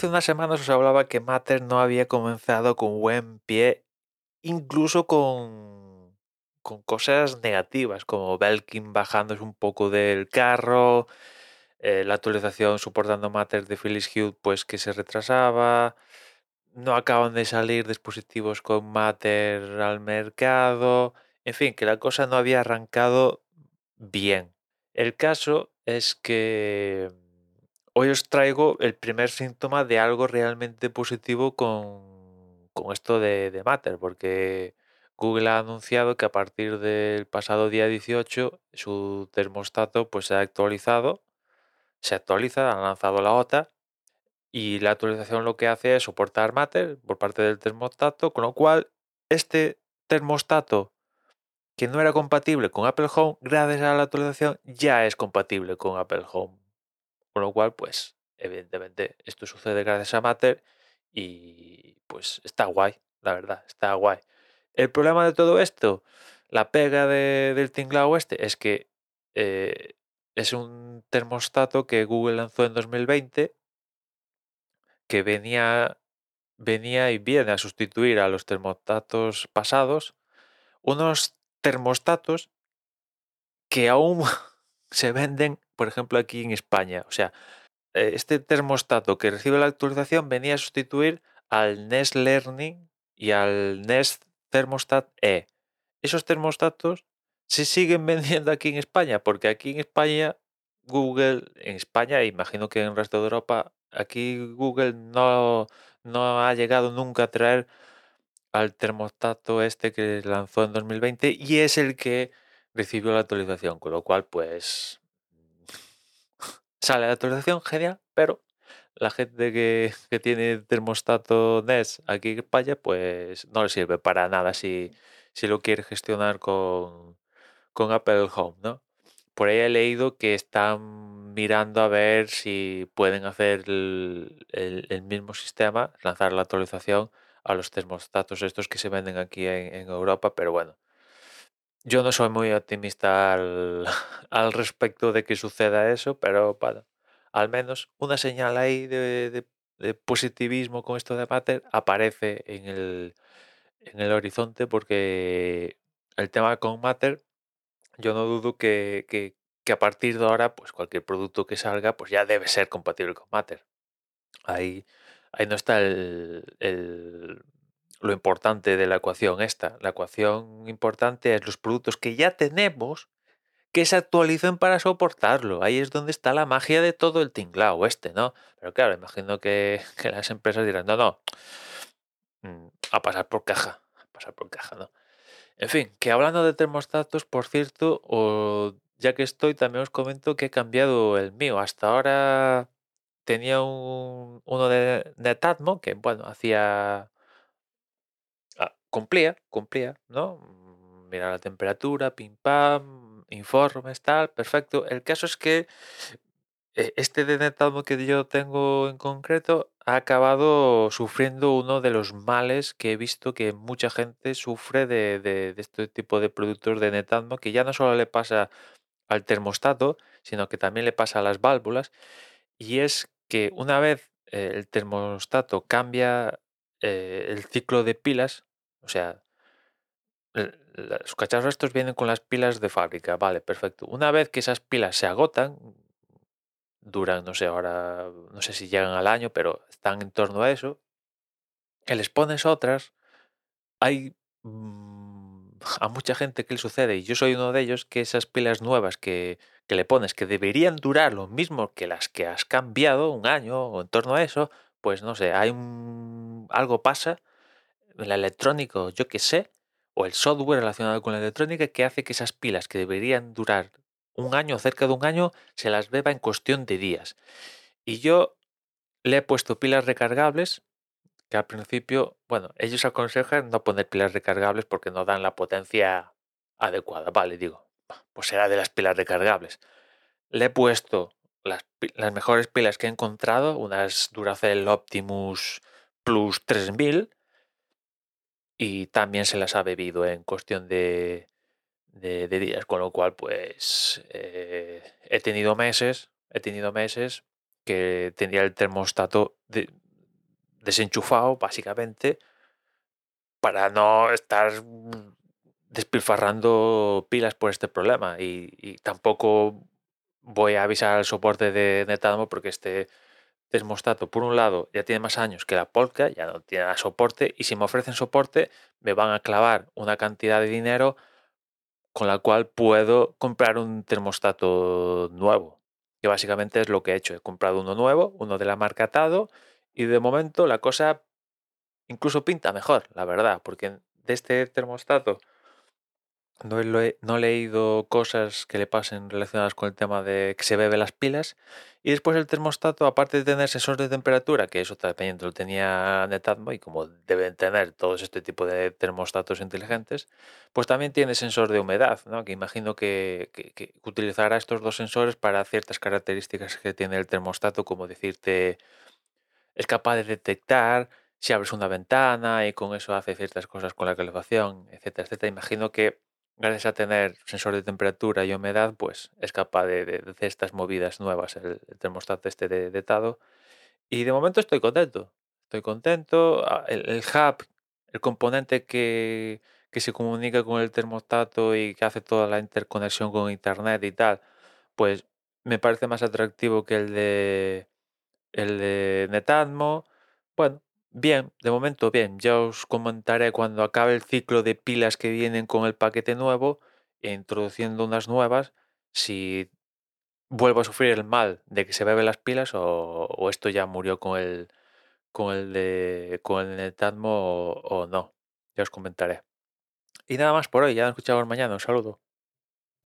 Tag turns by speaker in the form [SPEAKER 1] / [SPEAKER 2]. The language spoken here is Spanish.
[SPEAKER 1] hace unas semanas os hablaba que Matter no había comenzado con buen pie, incluso con, cosas negativas, como Belkin bajándose un poco del carro, eh, la actualización soportando Matter de Philips Hue pues que se retrasaba, no acaban de salir dispositivos con Matter al mercado, en fin, que la cosa no había arrancado bien. El caso es que hoy os traigo el primer síntoma de algo realmente positivo con, con esto de, Matter, porque Google ha anunciado que a partir del pasado día 18 su termostato pues se ha actualizado, se actualiza, han lanzado la OTA y la actualización lo que hace es soportar Matter por parte del termostato, con lo cual este termostato que no era compatible con Apple Home, gracias a la actualización ya es compatible con Apple Home. Con lo cual, pues, evidentemente, esto sucede gracias a Matter y pues está guay, la verdad, está guay. El problema de todo esto, la pega del tinglao este, es que eh, es un termostato que Google lanzó en 2020 que venía, venía y viene a sustituir a los termostatos pasados, unos termostatos que aún se venden, por ejemplo, aquí en España. O sea, eh, este termostato que recibe la actualización venía a sustituir al Nest Learning y al Nest Thermostat E. Esos termostatos se siguen vendiendo aquí en España, porque aquí en España, Google, en España, e imagino que en el resto de Europa, aquí Google no, no ha llegado nunca a traer al termostato este que lanzó en 2020 y es el que recibió la actualización, con lo cual pues sale la actualización, genial, pero la gente que, que tiene termostato NES aquí en España pues no le sirve para nada si, si lo quiere gestionar con, con Apple Home, ¿no? Por ahí he leído que están mirando a ver si pueden hacer el, el- mismo sistema, lanzar la actualización a los termostatos estos que se venden aquí en, en Europa, pero bueno, yo no soy muy optimista al, al respecto de que suceda eso, pero bueno, al menos una señal ahí de, positivismo con esto de Matter aparece en el, en el horizonte porque el tema con Matter, yo no dudo que, a partir de ahora, pues cualquier producto que salga, pues ya debe ser compatible con Matter. Ahí, ahí no está el- lo importante de la ecuación esta. La ecuación importante es los productos que ya tenemos que se actualicen para soportarlo. Ahí es donde está la magia de todo el tinglao este, ¿no? Pero claro, imagino que, que las empresas dirán, no, no, mm, a pasar por caja, a pasar por caja, ¿no? En fin, que hablando de termostatos, por cierto, o ya que estoy, también os comento que he cambiado el mío. Hasta ahora tenía un, uno de Netatmo que, bueno, hacía... cumplía, cumplía, ¿no? Mm, Mira la temperatura, pim pam, informes, tal, perfecto. El caso es que eh, este de Netatmo que yo tengo en concreto ha acabado sufriendo uno de los males que he visto que mucha gente sufre de, de- de este tipo de productos de Netatmo, que ya no solo le pasa al termostato, sino que también le pasa a las válvulas, y es que una vez eh, el termostato cambia eh, el ciclo de pilas, o sea, la- los cacharros estos vienen con las pilas de fábrica, vale, perfecto. Una vez que esas pilas se agotan, duran, no sé, ahora, no sé si llegan al año, pero están en torno a eso, que les pones otras, hay mm, a mucha gente que le sucede, y yo soy uno de ellos, que esas pilas nuevas que, que le pones, que deberían durar lo mismo que las que has cambiado un año o en torno a eso, pues no sé, hay algo pasa en la electrónica, o yo qué sé, o el software relacionado con la electrónica que hace que esas pilas que deberían durar un año, cerca de un año, se las beba en cuestión de días. Y yo le he puesto pilas recargables, que al principio, bueno, ellos aconsejan no poner pilas recargables porque no dan la potencia adecuada. Vale, digo, pues será de las pilas recargables. Le he puesto las, las mejores pilas que he encontrado, unas Duracell Optimus Plus 3000, y también se las ha bebido en cuestión de, de, días, con lo cual pues eh, he tenido meses, he tenido meses que tenía el termostato de- desenchufado, básicamente, para no estar despilfarrando pilas por este problema. Y, tampoco voy a avisar al soporte de Netatmo porque este termostato, por un lado, ya tiene más años que la Polka, ya no tiene soporte, y si me ofrecen soporte, me van a clavar una cantidad de dinero con la cual puedo comprar un termostato nuevo, que básicamente es lo que he hecho. He comprado uno nuevo, uno de la marca Tado, y de momento la cosa incluso pinta mejor, la verdad, porque de este termostato no he, he, leído cosas que le pasen relacionadas con el tema de que se bebe las pilas. Y después el termostato, aparte de tener sensor de temperatura, que eso también lo tenía Netatmo y como deben tener todos este tipo de termostatos inteligentes, pues también tiene sensor de humedad, ¿no? que imagino que, que utilizará estos dos sensores para ciertas características que tiene el termostato, como decirte, es capaz de detectar si abres una ventana y con eso hace ciertas cosas con la calefacción, etcétera, etcétera. Imagino que gracias a tener sensor de temperatura y humedad, pues es capaz de, hacer estas movidas nuevas, el, termostato este de, Tado. Y de momento estoy contento. Estoy contento. Ah, el, hub, el componente que, que, se comunica con el termostato y que hace toda la interconexión con internet y tal, pues me parece más atractivo que el de el de Netatmo. Bueno, Bien, de momento bien. Ya os comentaré cuando acabe el ciclo de pilas que vienen con el paquete nuevo introduciendo unas nuevas, si vuelvo a sufrir el mal de que se beben las pilas o, esto ya murió con el con el de con el Netatmo o, o no. Ya os comentaré. Y nada más por hoy, ya nos escuchamos mañana. Un saludo.